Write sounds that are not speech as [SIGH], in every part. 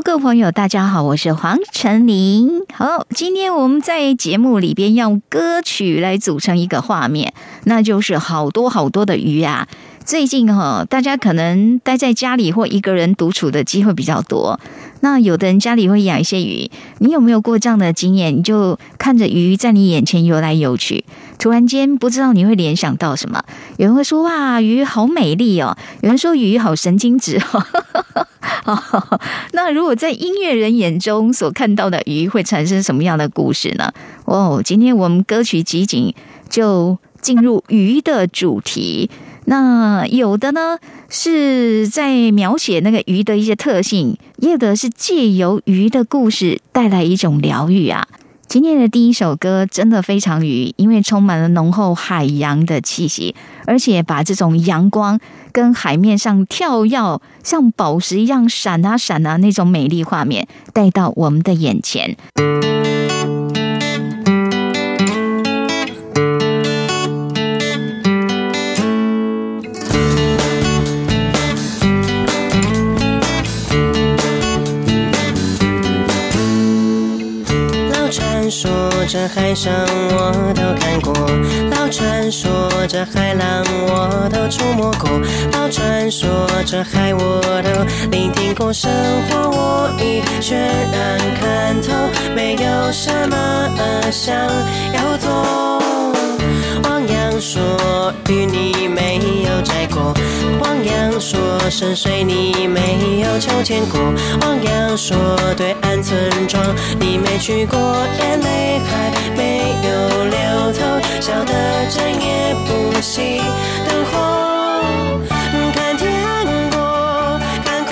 各位朋友，大家好，我是黄晨林。好，今天我们在节目里边用歌曲来组成一个画面，那就是好多好多的鱼啊。最近哈，大家可能待在家里或一个人独处的机会比较多。那有的人家里会养一些鱼，你有没有过这样的经验？你就看着鱼在你眼前游来游去，突然间不知道你会联想到什么。有人会说：“哇，鱼好美丽哦！”有人说：“鱼好神经质哦。[LAUGHS] ”那如果在音乐人眼中所看到的鱼会产生什么样的故事呢？哦，今天我们歌曲集锦就进入鱼的主题。那有的呢是在描写那个鱼的一些特性，也有的是借由鱼的故事带来一种疗愈啊。今天的第一首歌真的非常鱼，因为充满了浓厚海洋的气息，而且把这种阳光跟海面上跳跃像宝石一样闪啊闪啊那种美丽画面带到我们的眼前。这海上我都看过，老传说这海浪我都触摸过，老传说这海我都聆听过，生活我已全然看透，没有什么想要做。汪洋说与你没有摘过，汪洋说深水你没有秋千过，汪洋说对岸村庄你没去过，眼泪还没有流透，笑得整夜不熄灯火，看天国，看快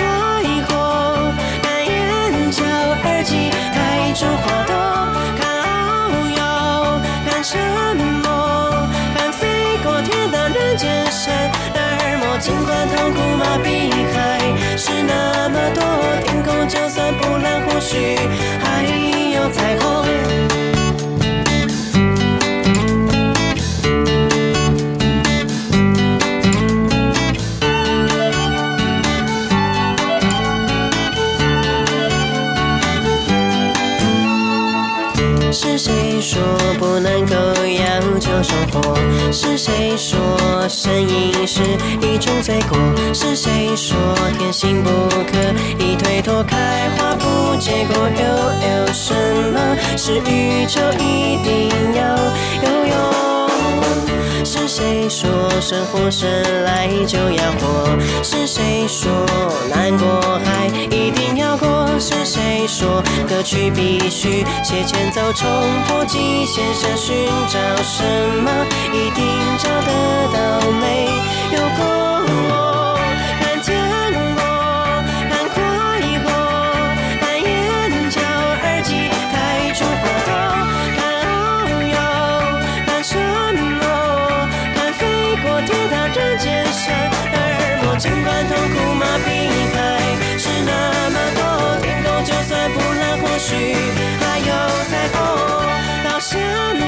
活，看眼角耳机开出花朵，看遨游，看沉默。人生的耳膜，尽管痛苦麻痹，还是那么多。天空就算不蓝，或许还有彩虹。是谁说声音是一种罪过？是谁说天性不可以推脱？开花不结果，又有什么是宇宙一定要拥有？是谁说生活生来就要活？是谁说难过还一定要过？是谁说歌曲必须写前奏，冲破极限，想寻找什么，一定找得到？没有过我，到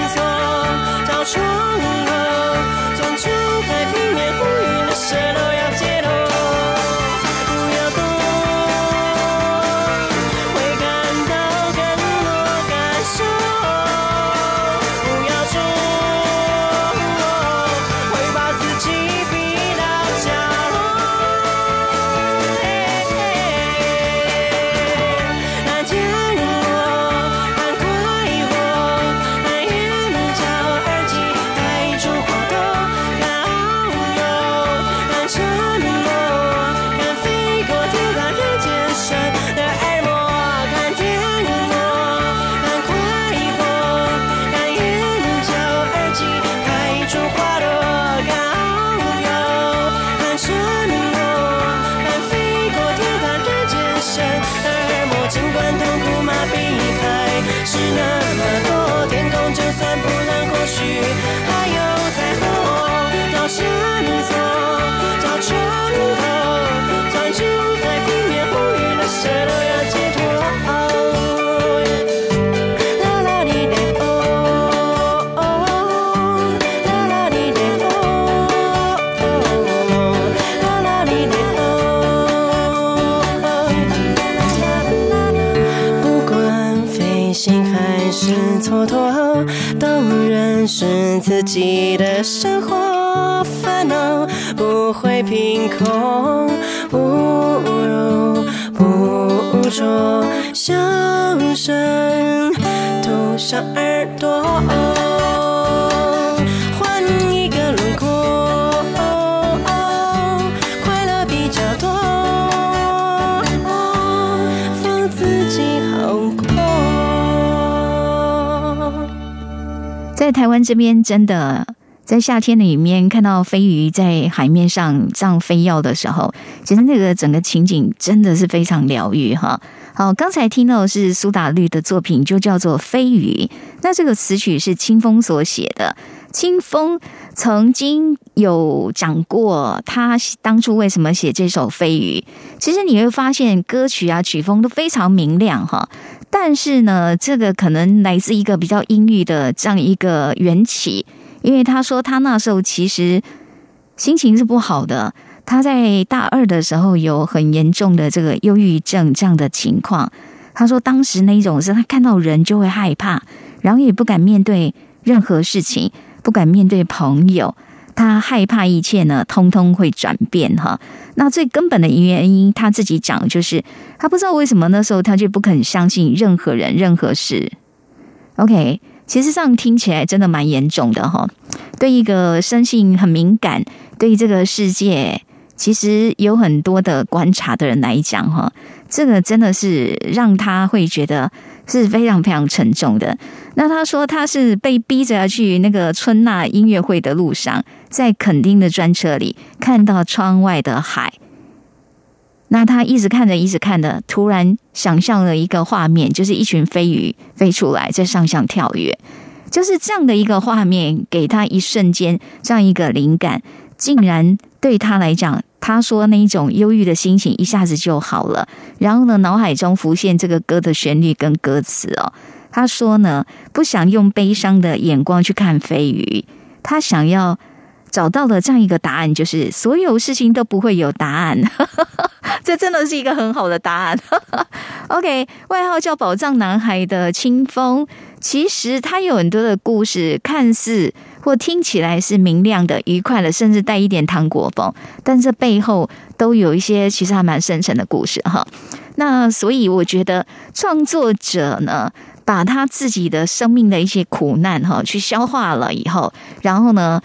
自己的生活，烦恼不会凭空，不如不说，笑声涂上耳朵。在台湾这边，真的在夏天里面看到飞鱼在海面上这样飞跃的时候，其实那个整个情景真的是非常疗愈哈。好，刚才听到是苏打绿的作品，就叫做《飞鱼》。那这个词曲是清风所写的。清风曾经有讲过，他当初为什么写这首《飞鱼》。其实你会发现，歌曲啊曲风都非常明亮哈。但是呢，这个可能来自一个比较阴郁的这样一个缘起，因为他说他那时候其实心情是不好的，他在大二的时候有很严重的这个忧郁症这样的情况。他说当时那种是他看到人就会害怕，然后也不敢面对任何事情，不敢面对朋友。他害怕一切呢，通通会转变哈。那最根本的原因，他自己讲就是，他不知道为什么那时候他就不肯相信任何人、任何事。OK，其实上听起来真的蛮严重的哈。对一个生性很敏感、对这个世界其实有很多的观察的人来讲哈，这个真的是让他会觉得。是非常非常沉重的。那他说他是被逼着要去那个春娜音乐会的路上，在垦丁的专车里看到窗外的海。那他一直看着，一直看着，突然想象了一个画面，就是一群飞鱼飞出来在上向跳跃，就是这样的一个画面，给他一瞬间这样一个灵感，竟然对他来讲。他说：“那一种忧郁的心情一下子就好了。然后呢，脑海中浮现这个歌的旋律跟歌词哦。他说呢，不想用悲伤的眼光去看飞鱼，他想要找到了这样一个答案，就是所有事情都不会有答案。[LAUGHS] 这真的是一个很好的答案。[LAUGHS] OK，外号叫宝藏男孩的清风，其实他有很多的故事，看似。”或听起来是明亮的、愉快的，甚至带一点糖果风，但这背后都有一些其实还蛮深沉的故事哈。那所以我觉得创作者呢，把他自己的生命的一些苦难哈，去消化了以后，然后呢。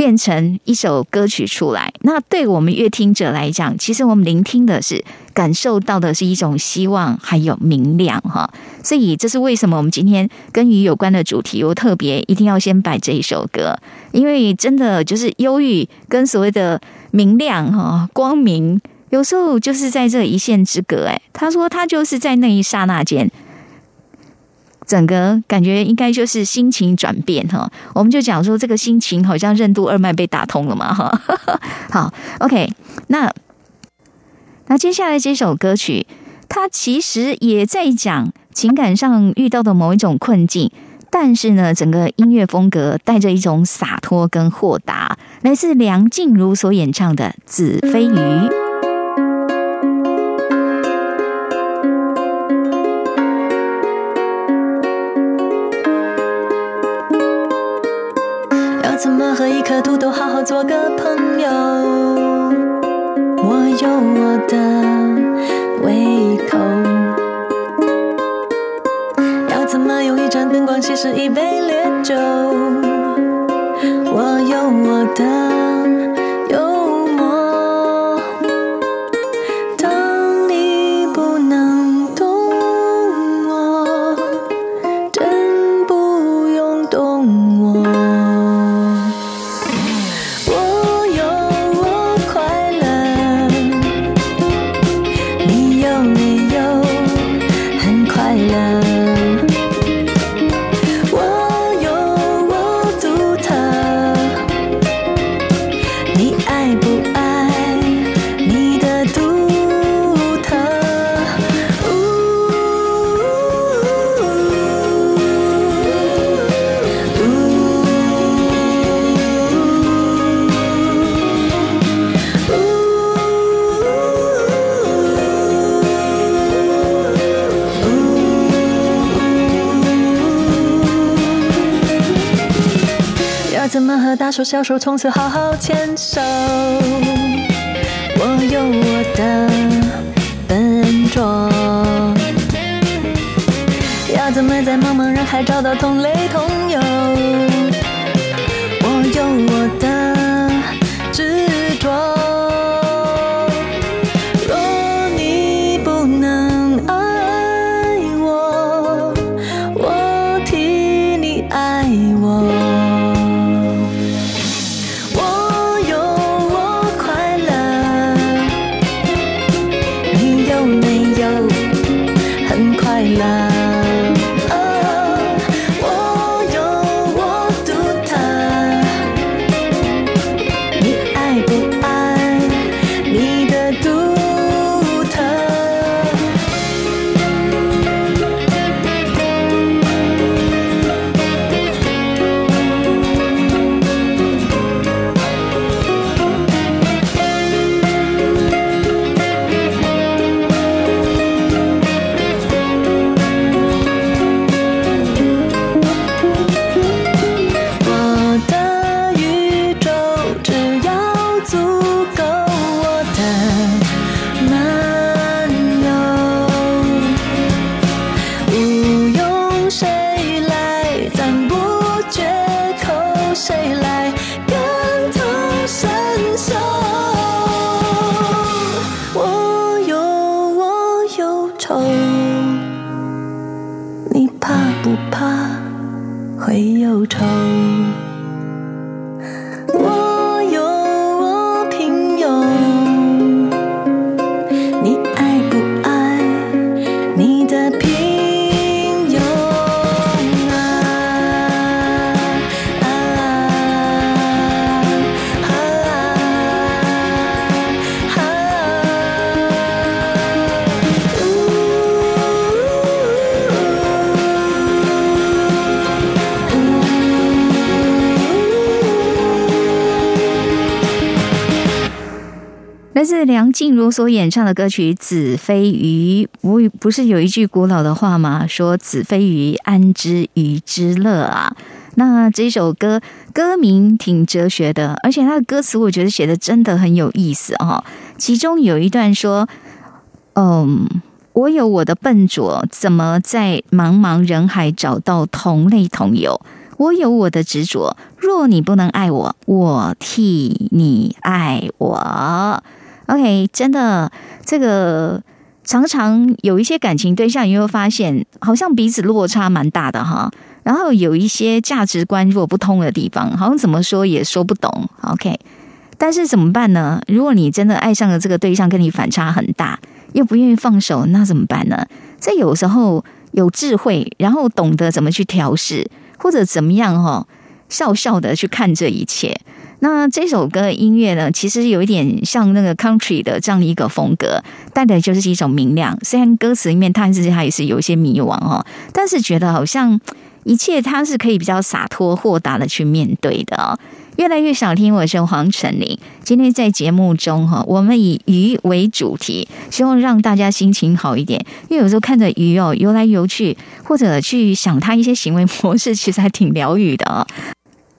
变成一首歌曲出来，那对我们乐听者来讲，其实我们聆听的是感受到的是一种希望，还有明亮哈。所以这是为什么我们今天跟鱼有关的主题，我特别一定要先摆这一首歌，因为真的就是忧郁跟所谓的明亮哈光明，有时候就是在这一线之隔。哎，他说他就是在那一刹那间。整个感觉应该就是心情转变哈，我们就讲说这个心情好像任督二脉被打通了嘛哈。[LAUGHS] 好，OK，那那接下来这首歌曲，它其实也在讲情感上遇到的某一种困境，但是呢，整个音乐风格带着一种洒脱跟豁达，来自梁静茹所演唱的《紫飞鱼》。怎么和一颗土豆好好做个朋友？我有我的胃口。要怎么用一盏灯光稀释一杯烈酒？我有我的。手小手从此好好牵手？我有我的笨拙，要怎么在茫茫人海找到同类同友？所演唱的歌曲《子非鱼》，不不是有一句古老的话吗？说“子非鱼，安知鱼之乐”啊。那这首歌歌名挺哲学的，而且它的歌词我觉得写的真的很有意思哦、其中有一段说：“嗯，我有我的笨拙，怎么在茫茫人海找到同类同友？我有我的执着，若你不能爱我，我替你爱我。” OK，真的，这个常常有一些感情对象，你会发现好像彼此落差蛮大的哈。然后有一些价值观如果不通的地方，好像怎么说也说不懂。OK，但是怎么办呢？如果你真的爱上了这个对象，跟你反差很大，又不愿意放手，那怎么办呢？这有时候有智慧，然后懂得怎么去调试，或者怎么样哈、笑笑的去看这一切。那这首歌的音乐呢，其实有一点像那个 country 的这样的一个风格，带的就是一种明亮。虽然歌词里面它还是它也是有一些迷惘哈，但是觉得好像一切它是可以比较洒脱豁达的去面对的。越来越想听，我是黄晨林。今天在节目中哈，我们以鱼为主题，希望让大家心情好一点。因为有时候看着鱼哦游来游去，或者去想它一些行为模式，其实还挺疗愈的。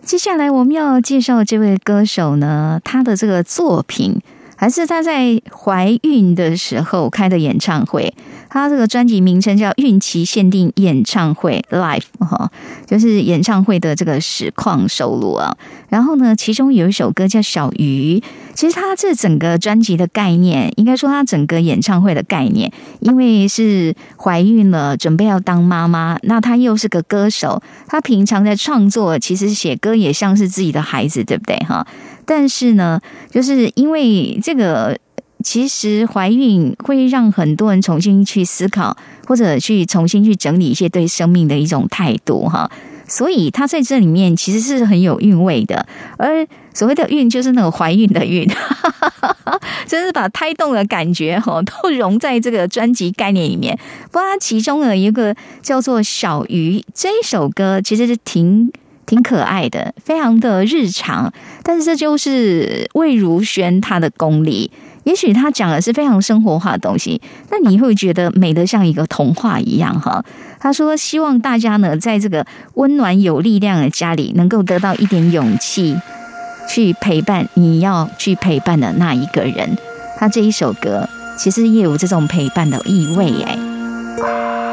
接下来我们要介绍这位歌手呢，他的这个作品还是他在怀孕的时候开的演唱会。他这个专辑名称叫《孕期限定演唱会 Live》哈，就是演唱会的这个实况收录啊。然后呢，其中有一首歌叫《小鱼》。其实他这整个专辑的概念，应该说他整个演唱会的概念，因为是怀孕了，准备要当妈妈，那他又是个歌手，他平常在创作，其实写歌也像是自己的孩子，对不对哈？但是呢，就是因为这个。其实怀孕会让很多人重新去思考，或者去重新去整理一些对生命的一种态度哈。所以他在这里面其实是很有韵味的，而所谓的孕就是那种怀孕的孕，[LAUGHS] 真是把胎动的感觉哈 [LAUGHS] 都融在这个专辑概念里面。不过它其中呢有一个叫做《小鱼》这一首歌，其实是挺。挺可爱的，非常的日常，但是这就是魏如萱她的功力，也许他讲的是非常生活化的东西，那你会觉得美得像一个童话一样哈。他说：“希望大家呢，在这个温暖有力量的家里，能够得到一点勇气，去陪伴你要去陪伴的那一个人。”他这一首歌其实也有这种陪伴的意味哎。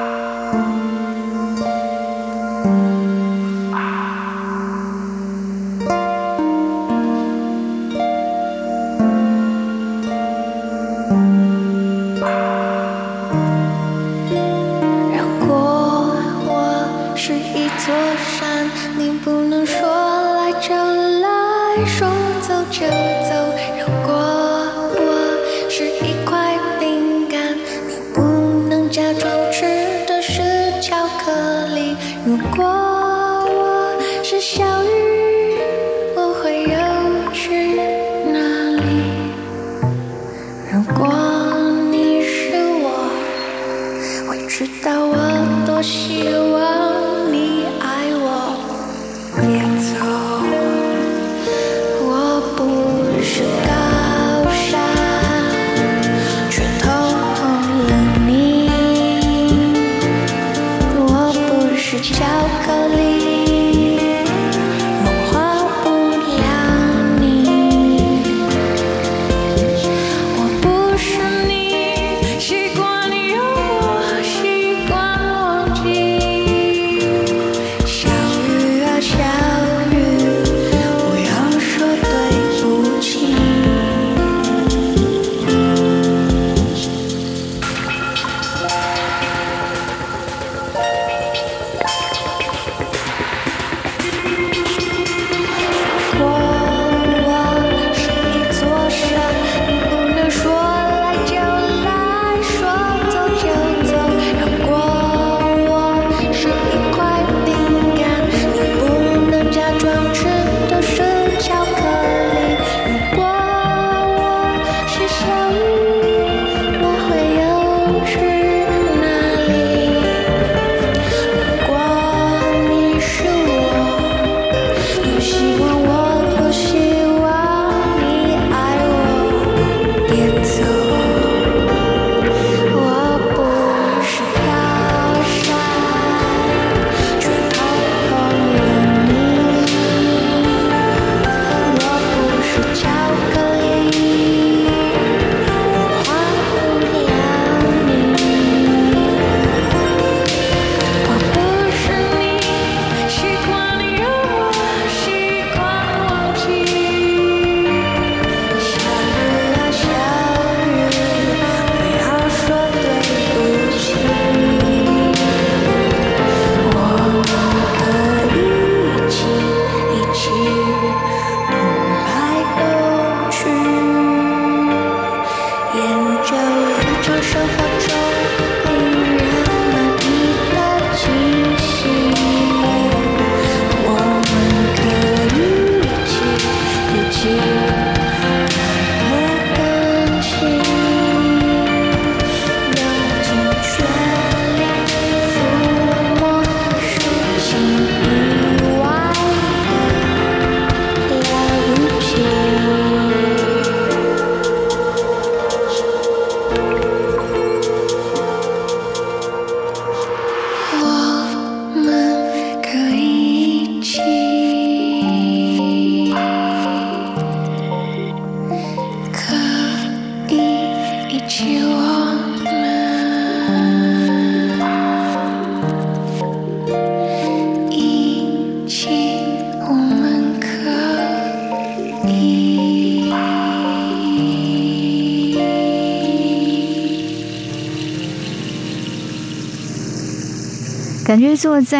就坐在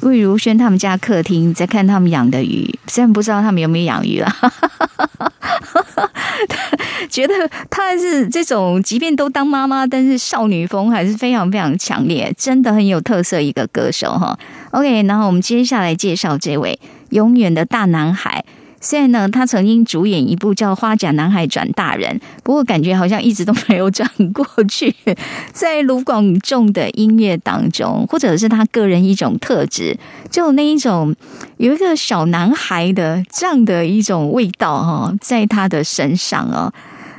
魏如萱他们家客厅，在看他们养的鱼，虽然不知道他们有没有养鱼啦，[LAUGHS] 觉得他是这种，即便都当妈妈，但是少女风还是非常非常强烈，真的很有特色一个歌手哈。OK，然后我们接下来介绍这位永远的大男孩。虽然呢，他曾经主演一部叫《花甲男孩转大人》，不过感觉好像一直都没有转过去。[LAUGHS] 在卢广仲的音乐当中，或者是他个人一种特质，就那一种有一个小男孩的这样的一种味道哈，在他的身上哦。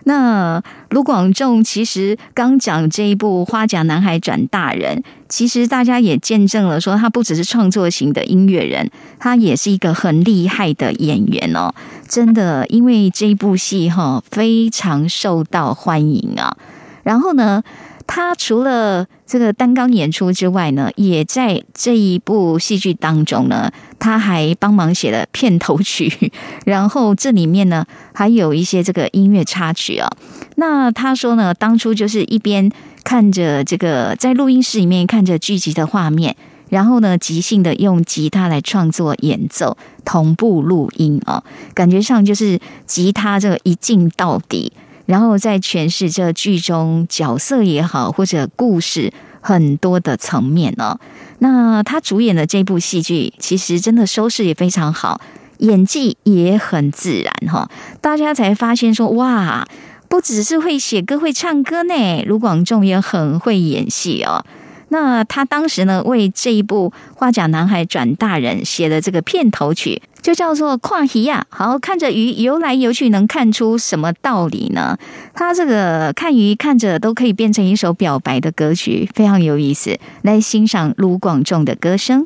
那卢广仲其实刚讲这一部《花甲男孩转大人》，其实大家也见证了，说他不只是创作型的音乐人，他也是一个很厉害的演员哦。真的，因为这一部戏哈非常受到欢迎啊。然后呢，他除了这个单纲演出之外呢，也在这一部戏剧当中呢，他还帮忙写了片头曲，然后这里面呢还有一些这个音乐插曲啊。那他说呢，当初就是一边看着这个在录音室里面看着剧集的画面，然后呢即兴的用吉他来创作演奏，同步录音啊，感觉上就是吉他这个一镜到底。然后在诠释这剧中角色也好，或者故事很多的层面哦。那他主演的这部戏剧，其实真的收视也非常好，演技也很自然哈。大家才发现说，哇，不只是会写歌、会唱歌呢，卢广仲也很会演戏哦。那他当时呢，为这一部《花甲男孩转大人》写的这个片头曲，就叫做《跨鱼呀》。好，看着鱼游来游去，能看出什么道理呢？他这个看鱼看着都可以变成一首表白的歌曲，非常有意思。来欣赏卢广仲的歌声。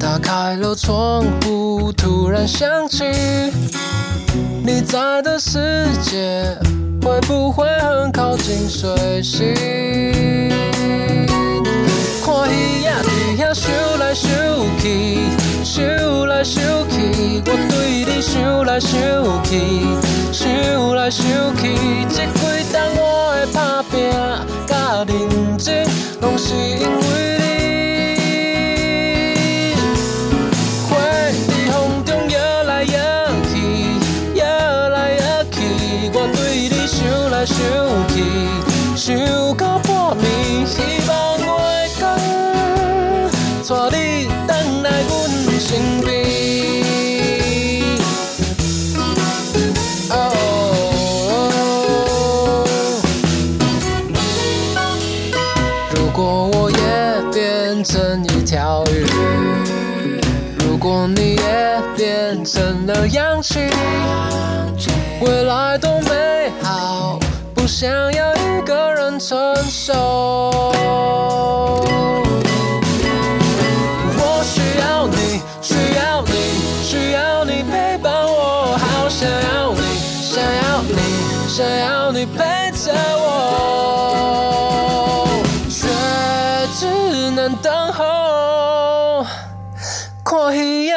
打开了窗户，突然想起你在的世界。会不会很靠近水星？看鱼仔伫遐游来游去，游来游去，我对你想来想去，想来想去。这几冬我的打拼甲认真，拢是因为未来多美好。不想要一个人承受，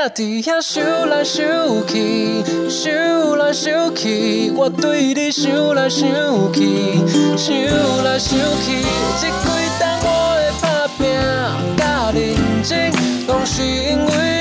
看鱼仔伫遐想来想去，想来想去，我对你想来想去，想来想去。这几冬我的打拼甲认真，拢是因为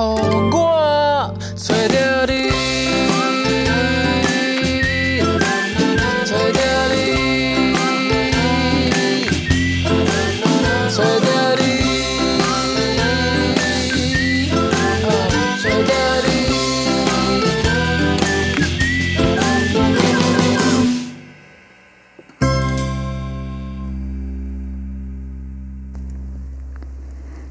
让我找到，你。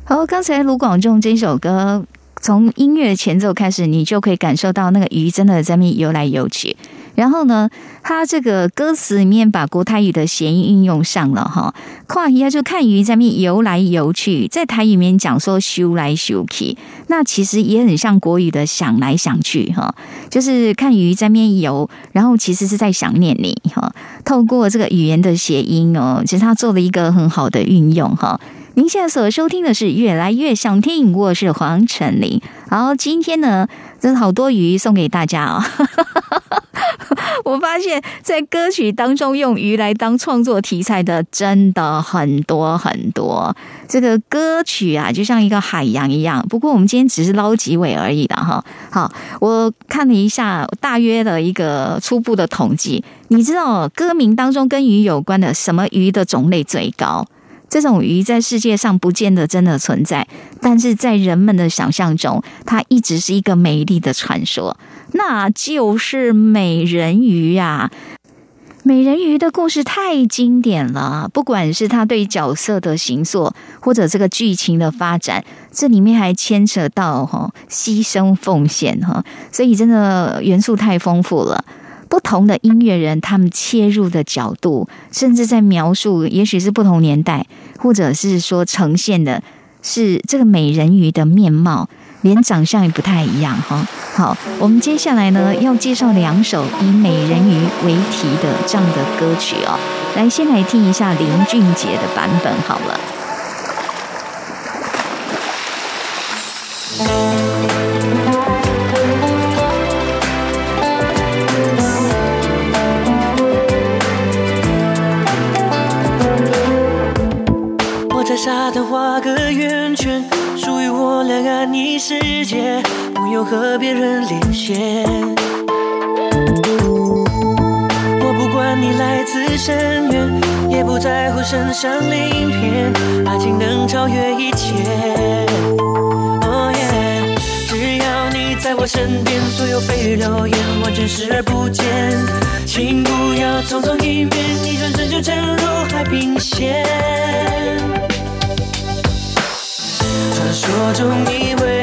好，刚才卢广仲这首歌。从音乐前奏开始，你就可以感受到那个鱼真的在那游来游去。然后呢，他这个歌词里面把国台语的谐音运用上了哈，跨一下就看鱼在面游来游去，在台语里面讲说修来修去，那其实也很像国语的想来想去哈，就是看鱼在面游，然后其实是在想念你哈。透过这个语言的谐音哦，其实他做了一个很好的运用哈。您现在所收听的是《越来越想听》，我是黄晨林。好，今天呢，真的好多鱼送给大家哦。[LAUGHS] 我发现，在歌曲当中用鱼来当创作题材的，真的很多很多。这个歌曲啊，就像一个海洋一样。不过，我们今天只是捞几尾而已的哈。好，我看了一下大约的一个初步的统计，你知道歌名当中跟鱼有关的什么鱼的种类最高？这种鱼在世界上不见得真的存在，但是在人们的想象中，它一直是一个美丽的传说，那就是美人鱼呀！美人鱼的故事太经典了，不管是它对角色的形塑，或者这个剧情的发展，这里面还牵扯到哈牺牲奉献哈，所以真的元素太丰富了。不同的音乐人，他们切入的角度，甚至在描述，也许是不同年代，或者是说呈现的是这个美人鱼的面貌，连长相也不太一样哈。好，我们接下来呢要介绍两首以美人鱼为题的这样的歌曲哦。来，先来听一下林俊杰的版本好了。沙滩画个圆圈，属于我俩安逸世界，不用和别人连线。我不管你来自深渊，也不在乎身上鳞片，爱情能超越一切。哦耶，只要你在我身边，所有蜚语流言完全视而不见。请不要匆匆一面，一转身就沉入海平线。说中你为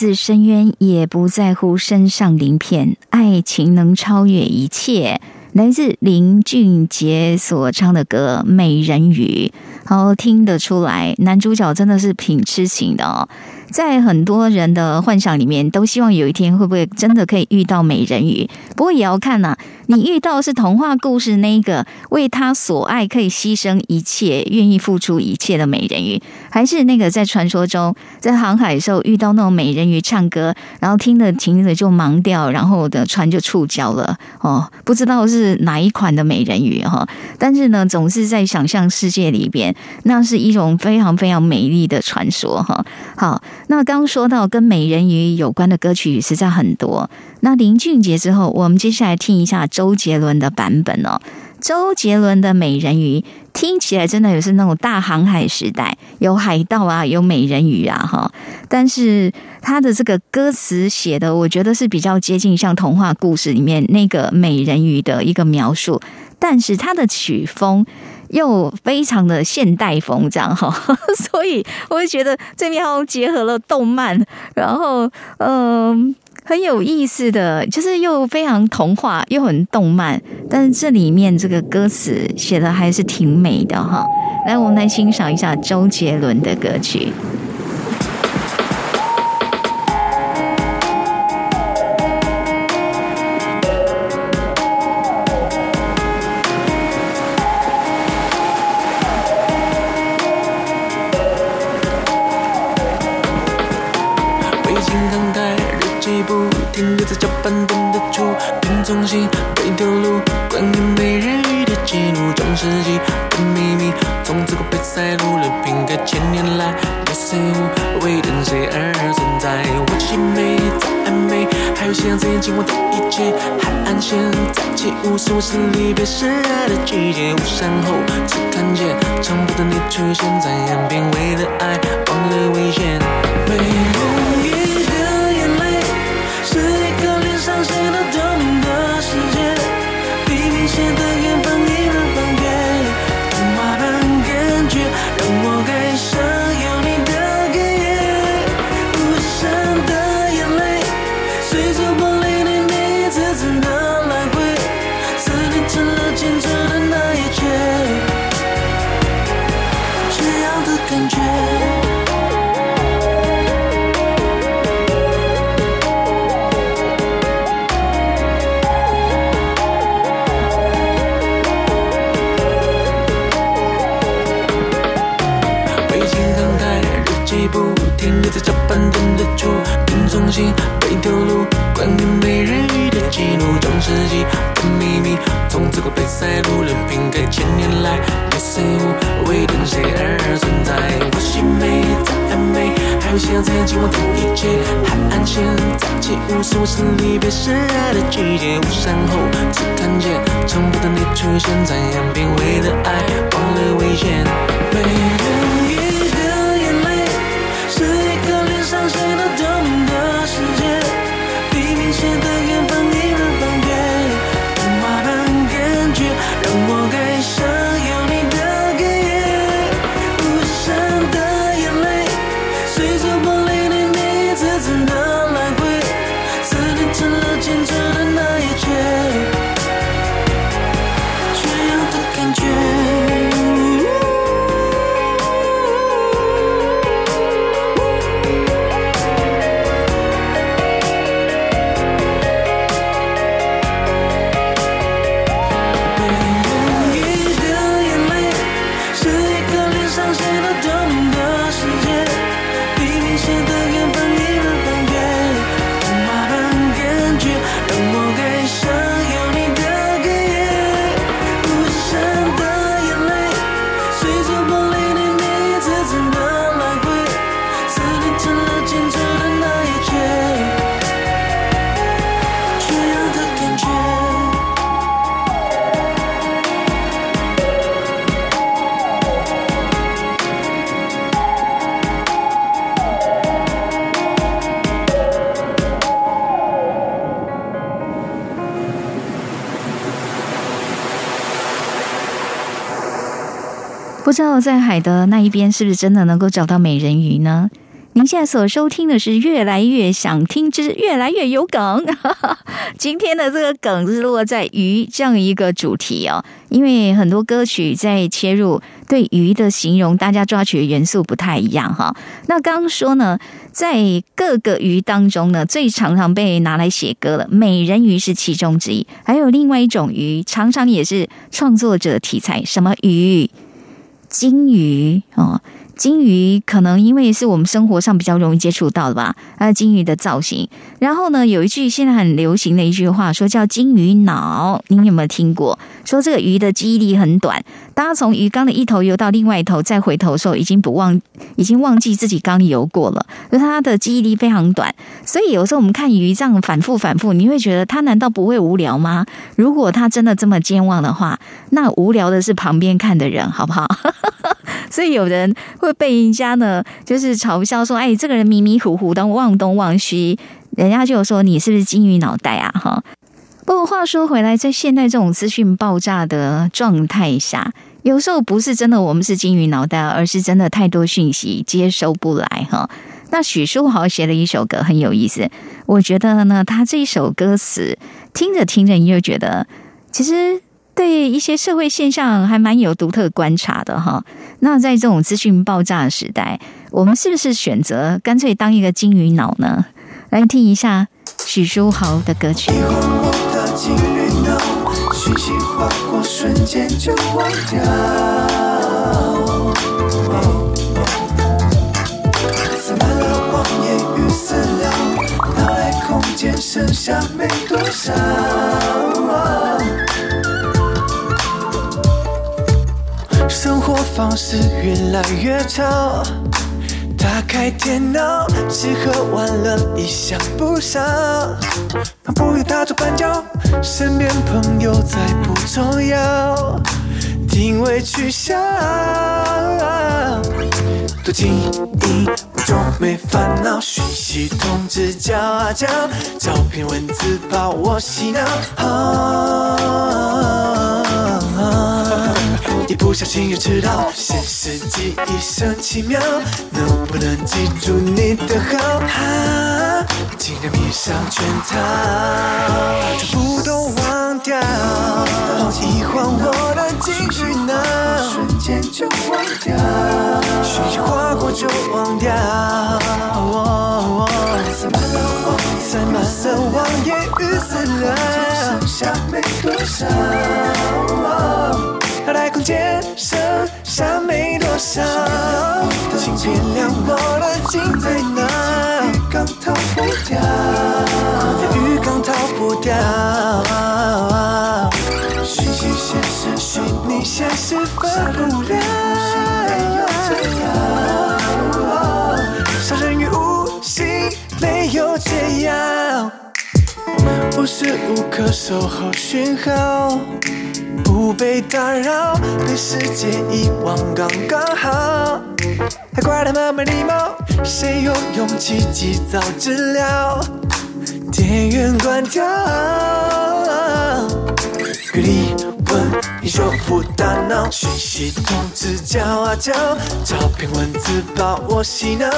自深渊，也不在乎身上鳞片，爱情能超越一切。来自林俊杰所唱的歌《美人鱼》，好听得出来，男主角真的是挺痴情的哦。在很多人的幻想里面，都希望有一天会不会真的可以遇到美人鱼。不过也要看呐，你遇到是童话故事那一个为他所爱可以牺牲一切、愿意付出一切的美人鱼，还是那个在传说中在航海的时候遇到那种美人鱼唱歌，然后听着听着就盲掉，然后的船就触礁了哦，不知道是哪一款的美人鱼哈。但是呢，总是在想象世界里边，那是一种非常非常美丽的传说哈。好。那刚说到跟美人鱼有关的歌曲实在很多。那林俊杰之后，我们接下来听一下周杰伦的版本哦。周杰伦的《美人鱼》听起来真的也是那种大航海时代，有海盗啊，有美人鱼啊，哈。但是他的这个歌词写的，我觉得是比较接近像童话故事里面那个美人鱼的一个描述，但是他的曲风。又非常的现代风，这样哈，[LAUGHS] 所以我就觉得这边好像结合了动漫，然后嗯，很有意思的，就是又非常童话，又很动漫，但是这里面这个歌词写的还是挺美的哈。来，我们来欣赏一下周杰伦的歌曲。拼重新背条路，关于美人鱼的记录，中世纪的秘密，从此后被塞入了瓶盖千年来，有谁无为等谁而存在？我凄美在暧昧，还有夕阳在眼睛，我的一切，海岸线在起舞，是我是离别时的季节，雾散后只看见长发的你出现在岸边，为了爱忘了危险，美人。背切，海岸线在起舞，是我是离别时的季节。雾散后只看见长发的你出现在岸边，为了爱忘了危险。美人不知道在海的那一边是不是真的能够找到美人鱼呢？您现在所收听的是《越来越想听之越来越有梗》，[LAUGHS] 今天的这个梗是落在鱼这样一个主题哦，因为很多歌曲在切入对鱼的形容，大家抓取的元素不太一样哈。那刚刚说呢，在各个鱼当中呢，最常常被拿来写歌了，美人鱼是其中之一，还有另外一种鱼，常常也是创作者题材，什么鱼？金鱼哦。金鱼可能因为是我们生活上比较容易接触到的吧，啊，金鱼的造型。然后呢，有一句现在很流行的一句话，说叫“金鱼脑”，您有没有听过？说这个鱼的记忆力很短，当它从鱼缸的一头游到另外一头，再回头的时候，已经不忘，已经忘记自己刚游过了，就它的记忆力非常短。所以有时候我们看鱼这样反复反复，你会觉得它难道不会无聊吗？如果它真的这么健忘的话，那无聊的是旁边看的人，好不好？[LAUGHS] 所以有人会被人家呢，就是嘲笑说：“哎，这个人迷迷糊糊的，忘东忘西。”人家就说：“你是不是金鱼脑袋啊？”哈。不过话说回来，在现在这种资讯爆炸的状态下，有时候不是真的我们是金鱼脑袋，而是真的太多讯息接收不来哈。那许书豪写了一首歌很有意思，我觉得呢，他这一首歌词听着听着，你就觉得其实。对一些社会现象还蛮有独特观察的哈。那在这种资讯爆炸的时代，我们是不是选择干脆当一个金鱼脑呢？来听一下许书豪的歌曲。气息划过，瞬间就忘掉。塞满了谎言与私聊，倒带空间剩下没多少生活方式越来越潮，打开电脑，吃喝玩乐一项不少。当不用打着绊脚，身边朋友再不重要，定位取消。多经营，我就没烦恼，讯息通知叫啊叫，照片文字把我洗脑。一不小心又迟到，现实记忆神奇妙，能不能记住你的好？竟然迷上圈套，全部都忘掉，一晃我的金鱼呢，瞬间就忘掉，讯息划过就忘掉。塞满了网，塞满了网页与资料，剩下没多少。脑袋空间剩下没多少，请原谅我的心在哪？浴缸逃不掉，浴缸逃不掉。讯息显示，虚拟现实分不了。杀人于无形，没有解药，无时无刻守候讯号。不被打扰，对世界遗忘刚刚好。还怪他们没礼貌，谁有勇气及早治疗？电源关掉。月里问你说不大脑，讯息通知叫啊叫，照片文字把我洗脑。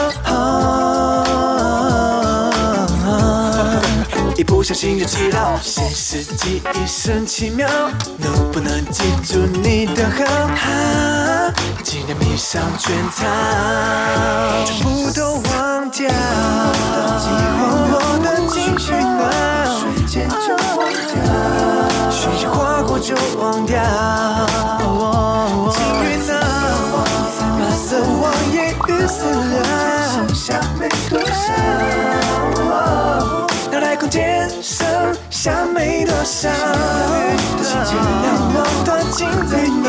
一不小心就知道，现实记忆神奇妙，能不能记住你的好？竟然迷上圈套，全部都忘掉。激活我的情绪脑，瞬间就忘掉，讯息划过就忘掉。金鱼脑，满色网页与资料，剩下没多少。空间剩下没多少，请原谅我的精在哪？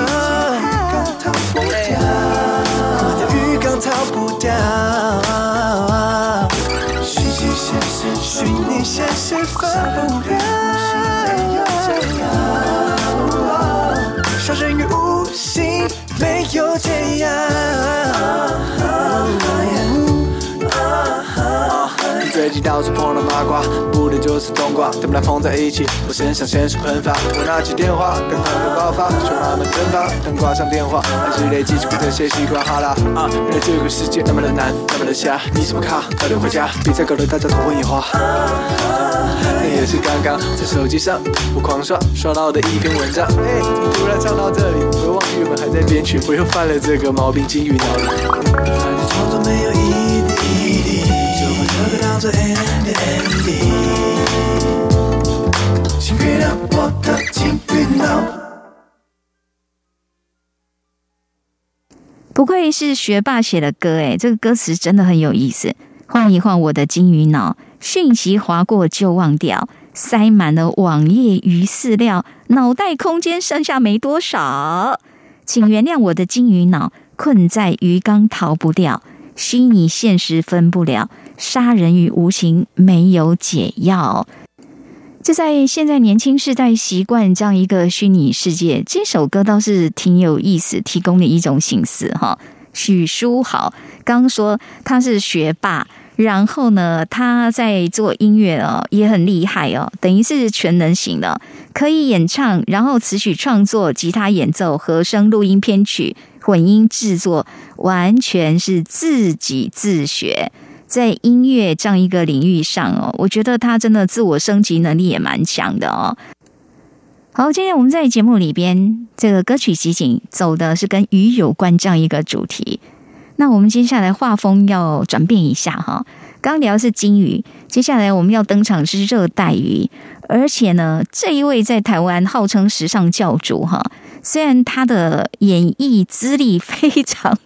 我的浴缸逃不掉，虚拟现实，虚拟现实分不了。最近到处碰到麻瓜，不的就是冬瓜，他们俩碰在一起，我身上鲜水喷发。我拿起电话，等他们爆发，说他们蒸发，等挂上电话，还是累积出这些习惯。好啦，啊，原来这个世界那么的难，那么的瞎，你怎么看？早点回家，比赛搞得大家头昏眼花。那也是刚刚在手机上我狂刷刷到的一篇文章。哎，突然唱到这里？我又忘记原本还在编曲，我又犯了这个毛病，金鱼脑里。反正创作没有意，不愧是学霸写的歌，诶，这个歌词真的很有意思。晃一晃我的金鱼脑，讯息划过就忘掉，塞满了网页鱼饲料，脑袋空间剩下没多少。请原谅我的金鱼脑，困在鱼缸逃不掉，虚拟现实分不了，杀人于无形没有解药。就在现在年轻世代习惯这样一个虚拟世界，这首歌倒是挺有意思，提供了一种形式哈。许书豪刚说他是学霸，然后呢，他在做音乐哦，也很厉害哦，等于是全能型的，可以演唱，然后词曲创作、吉他演奏、和声、录音、编曲、混音制作，完全是自己自学。在音乐这样一个领域上哦，我觉得他真的自我升级能力也蛮强的哦。好，今天我们在节目里边，这个歌曲集锦走的是跟鱼有关这样一个主题。那我们接下来画风要转变一下哈，刚聊是金鱼，接下来我们要登场是热带鱼，而且呢，这一位在台湾号称时尚教主哈。虽然他的演艺资历非常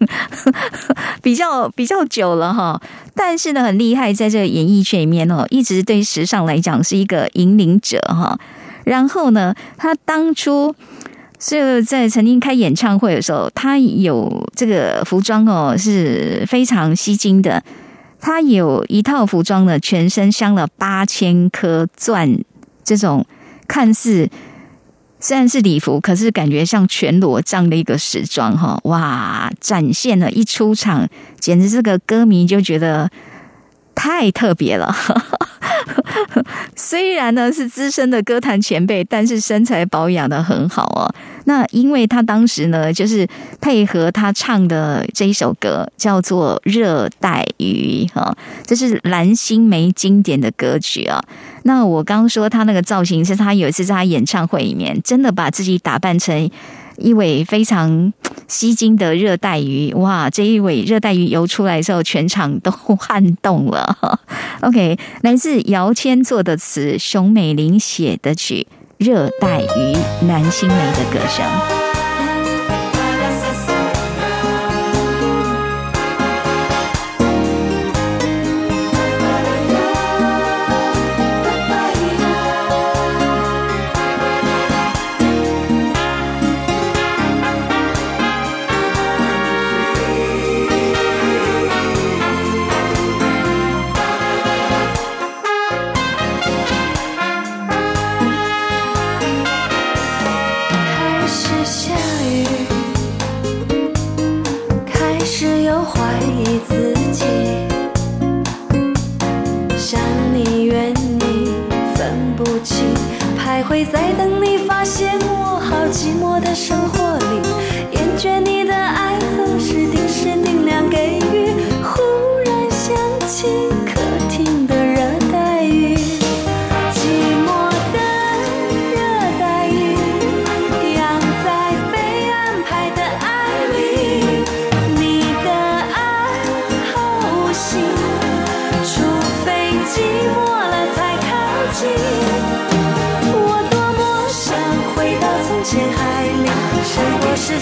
[LAUGHS] 比较比较久了哈，但是呢很厉害，在这个演艺圈里面哦，一直对时尚来讲是一个引领者哈。然后呢，他当初是在曾经开演唱会的时候，他有这个服装哦是非常吸睛的，他有一套服装呢，全身镶了八千颗钻，这种看似。虽然是礼服，可是感觉像全裸这样的一个时装哈，哇！展现了一出场，简直这个歌迷就觉得太特别了。[LAUGHS] 虽然呢是资深的歌坛前辈，但是身材保养的很好哦。那因为他当时呢，就是配合他唱的这一首歌，叫做《热带鱼》哈，这是蓝心湄经典的歌曲啊。那我刚说他那个造型，是他有一次在他演唱会里面，真的把自己打扮成。一尾非常吸睛的热带鱼，哇！这一尾热带鱼游出来之后，全场都 [LAUGHS] 撼动了。OK，来自姚谦作的词，熊美玲写的曲，《热带鱼》，蓝心梅的歌声。会在等你发现我好寂寞的生活里厌倦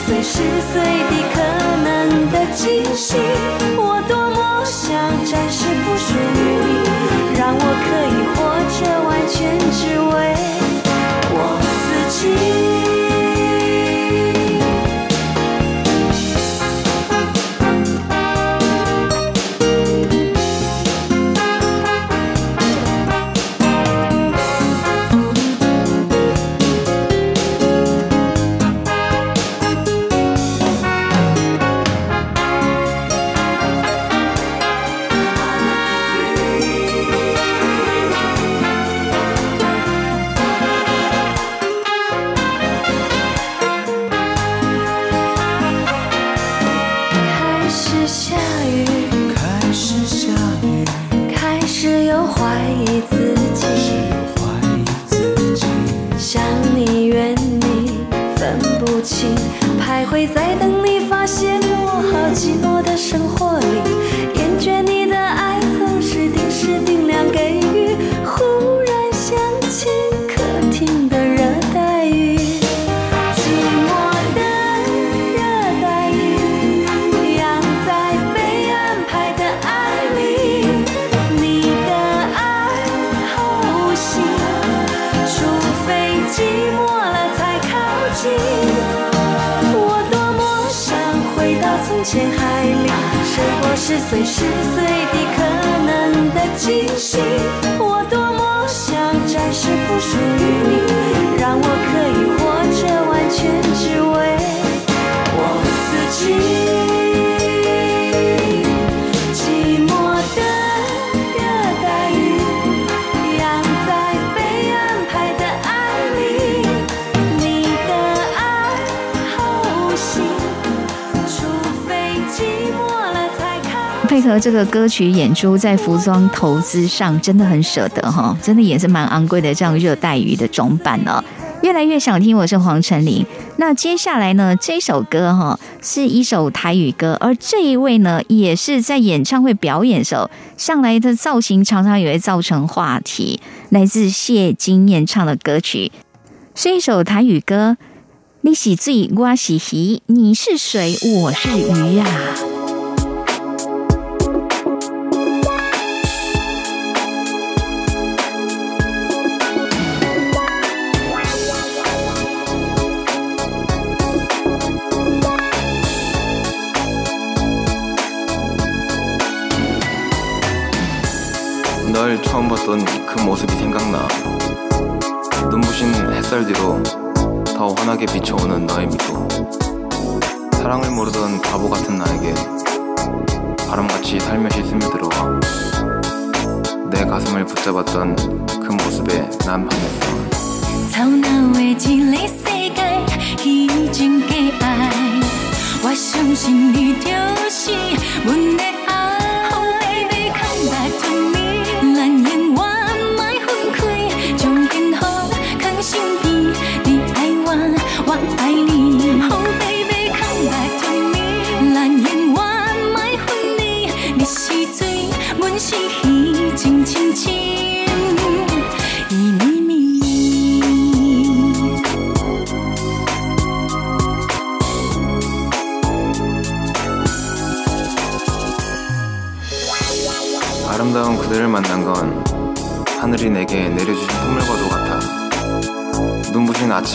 随时随地可能的惊喜，我多么想暂时不属于你，让我可以。我多么想回到从前海里，生活是随时随地可能的惊喜。我多么想暂时不属于你，让我可以活着完全只为我自己。合这个歌曲演出，在服装投资上真的很舍得哈，真的也是蛮昂贵的。这样热带鱼的装扮呢，越来越想听。我是黄晨林。那接下来呢，这首歌哈是一首台语歌，而这一位呢，也是在演唱会表演的时候，上来的造型常常也会造成话题。来自谢金燕唱的歌曲，是一首台语歌。你是醉，我是鱼，你是水，我是鱼啊。 널 처음 봤던 그 모습이 생각나 눈부신 햇살 뒤로 더 환하게 비춰오는 너의 미소 사랑을 모르던 바보 같은 나에게 바람같이 살며시 스며들어와 내 가슴을 붙잡았던 그 모습에 난 반했어 吵闹的一个世界，虚情假爱，我相信你就是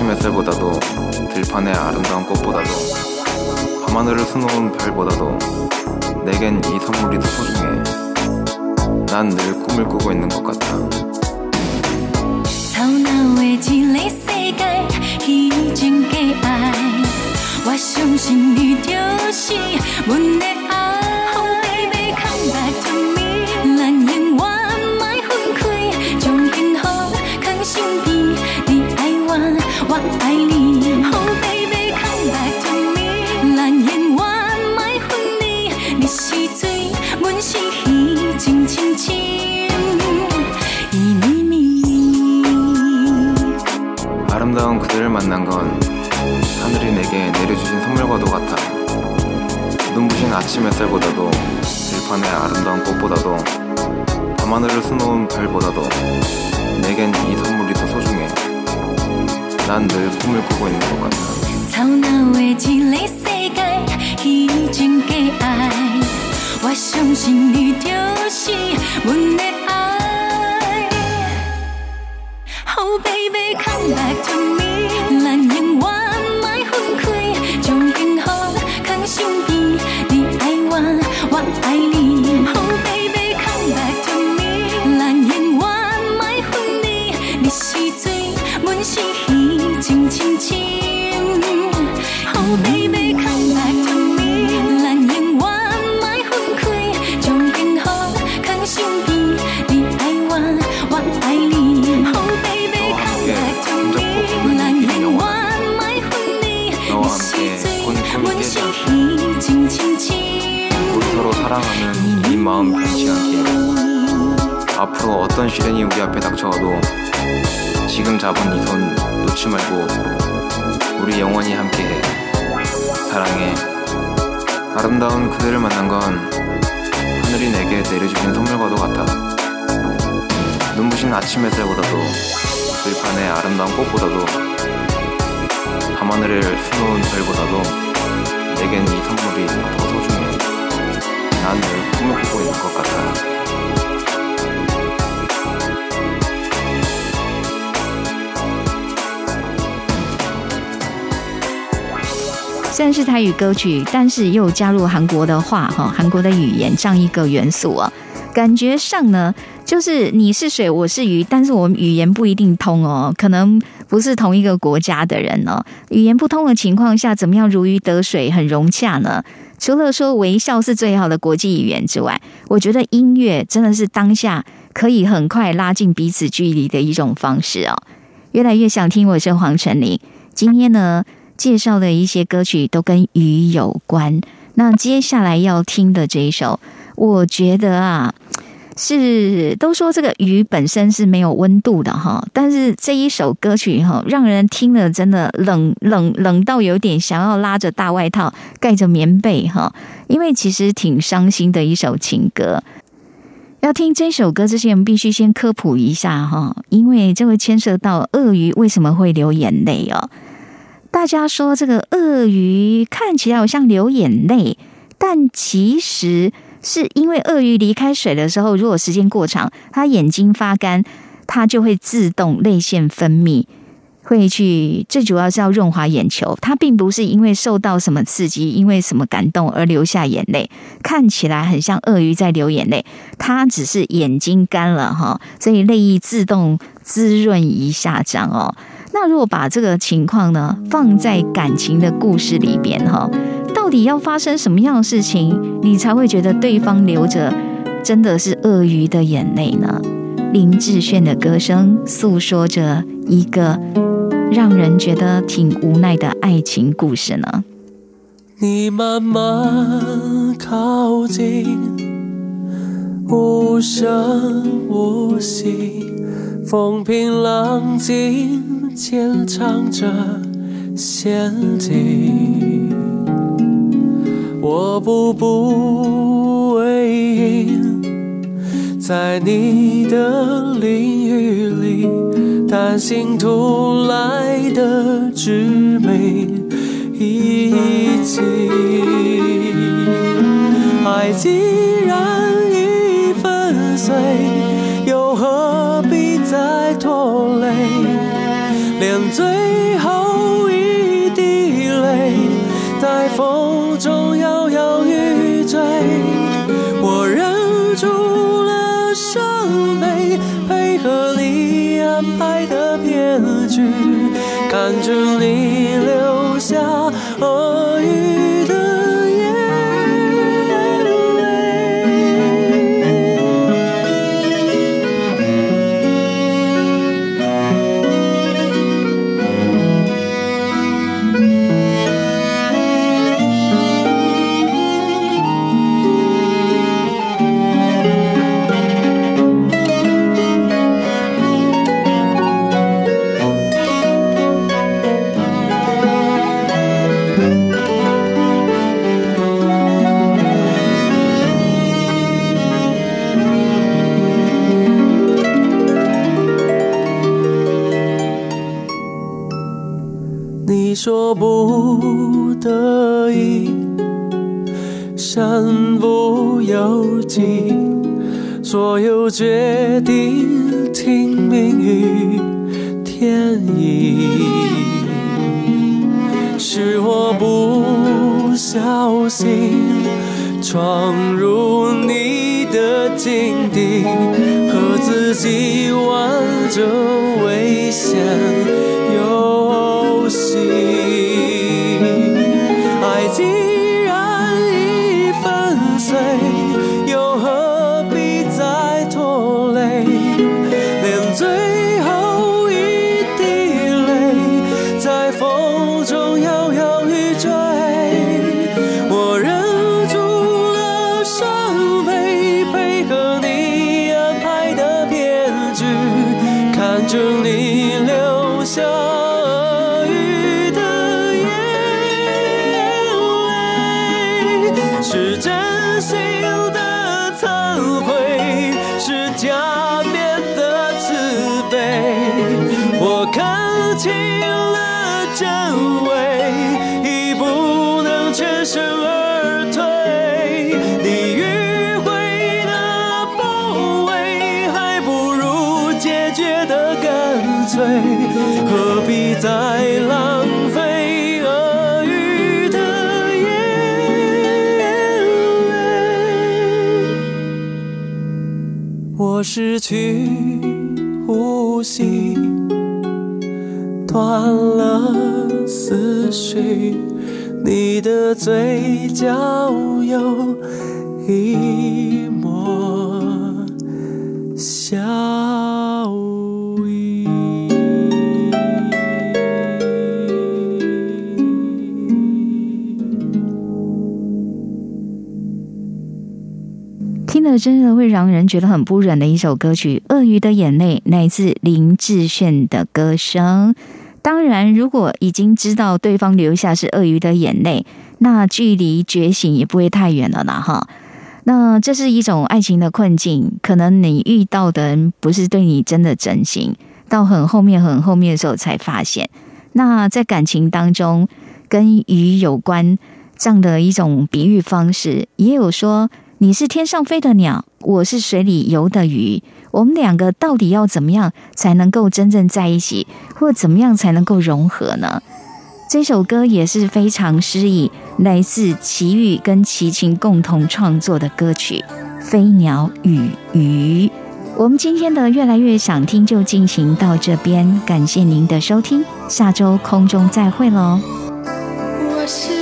아침 햇살보다도 들판의 아름다운 꽃보다도 밤하늘을 수놓은 별보다도 내겐 이 선물이 더 소중해. 난 늘 꿈을 꾸고 있는 것 같아 아름다운 그대를 만난 건 하늘이 내게 내려주신 선물과도 같아 눈부신 아침 햇살보다도 들판의 아름다운 꽃보다도 밤하늘을 수놓은 별보다도 내겐 이 선물이 더 소중해 난 늘 꿈을 꾸고 있는 것 같아 吵闹的一个世界，虚情假爱，我相信你就是阮的 Baby come back to me，男人永远莫分开。将幸福放身边，你爱我，我爱你。Oh baby come back to me，男人永远莫分离。你是水？阮是？ 마음 변치 않게 앞으로 어떤 시련이 우리 앞에 닥쳐와도 지금 잡은 이 손 놓지 말고 우리 영원히 함께해. 사랑해. 아름다운 그대를 만난 건 하늘이 내게 내려주신 선물과도 같아. 눈부신 아침 햇살보다도 들판의 아름다운 꽃보다도 밤하늘을 수놓은 별보다도 내겐 이 선물이 더 소중해. 虽然是台语歌曲但是又加入韩国的话哈韩国的语言这样一个元素啊感觉上呢就是你是水我是鱼但是我们语言不一定通哦可能不是同一个国家的人哦。语言不通的情况下怎么样如鱼得水很融洽呢？除了说微笑是最好的国际语言之外，我觉得音乐真的是当下可以很快拉近彼此距离的一种方式哦。越来越想听，我是黄晨林，今天呢。介绍的一些歌曲都跟鱼有关。那接下来要听的这一首，我觉得啊，是都说这个鱼本身是没有温度的哈，但是这一首歌曲哈，让人听了真的冷冷冷到有点想要拉着大外套盖着棉被哈，因为其实挺伤心的一首情歌。要听这首歌之前，必须先科普一下哈，因为这会牵涉到鳄鱼为什么会流眼泪哦。大家说这个鳄鱼看起来好像流眼泪，但其实是因为鳄鱼离开水的时候，如果时间过长，它眼睛发干，它就会自动泪腺分泌，会去最主要是要润滑眼球。它并不是因为受到什么刺激，因为什么感动而流下眼泪，看起来很像鳄鱼在流眼泪，它只是眼睛干了哈，所以泪液自动滋润一下这样哦。那如果把这个情况呢放在感情的故事里边哈，到底要发生什么样的事情，你才会觉得对方流着真的是鳄鱼的眼泪呢？林志炫的歌声诉说着一个让人觉得挺无奈的爱情故事呢。你慢慢靠近，无声无息，风平浪静。浅唱着陷阱，我步步为营，在你的领域里担心突来的致命一击。爱既然已粉碎，又何必再拖累？连最后一滴泪，在风中看窗祝你。失去呼吸。断了思绪，你的嘴角真的会让人觉得很不忍的一首歌曲《鳄鱼的眼泪》，来自林志炫的歌声。当然，如果已经知道对方留下是鳄鱼的眼泪，那距离觉醒也不会太远了啦，哈。那这是一种爱情的困境，可能你遇到的人不是对你真的真心，到很后面、很后面的时候才发现。那在感情当中，跟鱼有关这样的一种比喻方式，也有说你是天上飞的鸟，我是水里游的鱼。我们两个到底要怎么样才能够真正在一起，或怎么样才能够融合呢？这首歌也是非常诗意，来自齐豫跟齐秦共同创作的歌曲《飞鸟与鱼》。我们今天的越来越想听就进行到这边，感谢您的收听，下周空中再会喽。我是